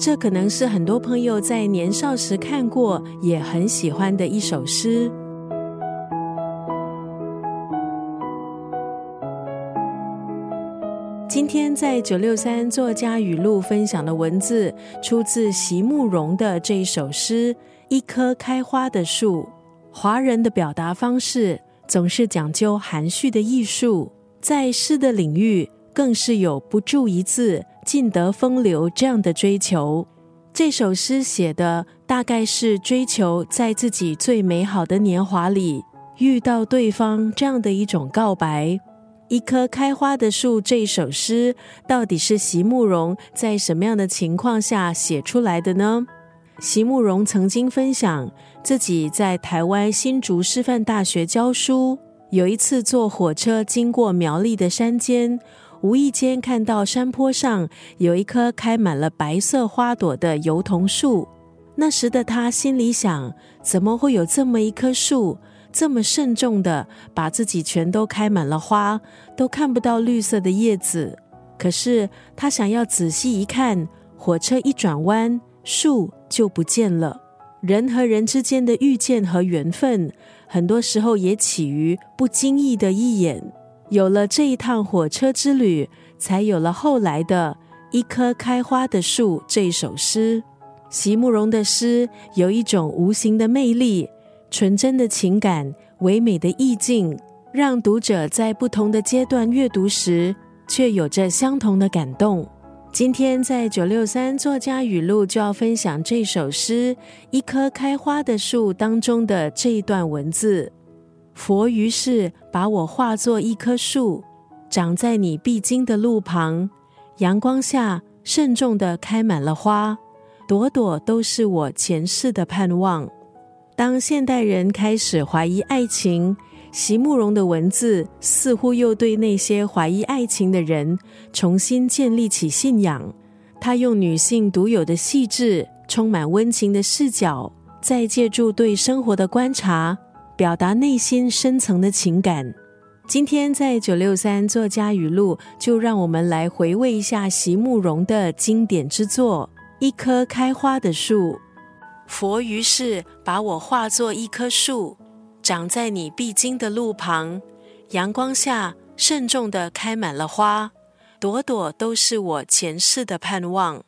这可能是很多朋友在年少时看过，也很喜欢的一首诗。今天在九六三作家语录分享的文字，出自席慕容的这一首诗《一棵开花的树》。华人的表达方式总是讲究含蓄的艺术，在诗的领域更是有不注一字尽得风流这样的追求。这首诗写的大概是追求在自己最美好的年华里遇到对方这样的一种告白。一棵开花的树，这首诗到底是席慕容在什么样的情况下写出来的呢？席慕容曾经分享自己在台湾新竹师范大学教书，有一次坐火车经过苗栗的山间，无意间看到山坡上有一棵开满了白色花朵的油桐树。那时的他心里想：怎么会有这么一棵树？这么慎重的把自己全都开满了花，都看不到绿色的叶子。可是他想要仔细一看，火车一转弯，树就不见了。人和人之间的遇见和缘分，很多时候也起于不经意的一眼。有了这一趟火车之旅，才有了后来的一棵开花的树这首诗。席慕容的诗有一种无形的魅力。纯真的情感，唯美的意境，让读者在不同的阶段阅读时，却有着相同的感动。今天在九六三作家语录就要分享这首诗《一棵开花的树》当中的这一段文字。佛于是把我化作一棵树，长在你必经的路旁，阳光下慎重的开满了花，朵朵都是我前世的盼望。当现代人开始怀疑爱情，席慕容的文字似乎又对那些怀疑爱情的人重新建立起信仰。他用女性独有的细致、充满温情的视角，再借助对生活的观察，表达内心深层的情感。今天在九六三作家语录，就让我们来回味一下席慕容的经典之作《一棵开花的树》。佛于是把我化作一棵树，长在你必经的路旁，阳光下慎重的开满了花，朵朵都是我前世的盼望。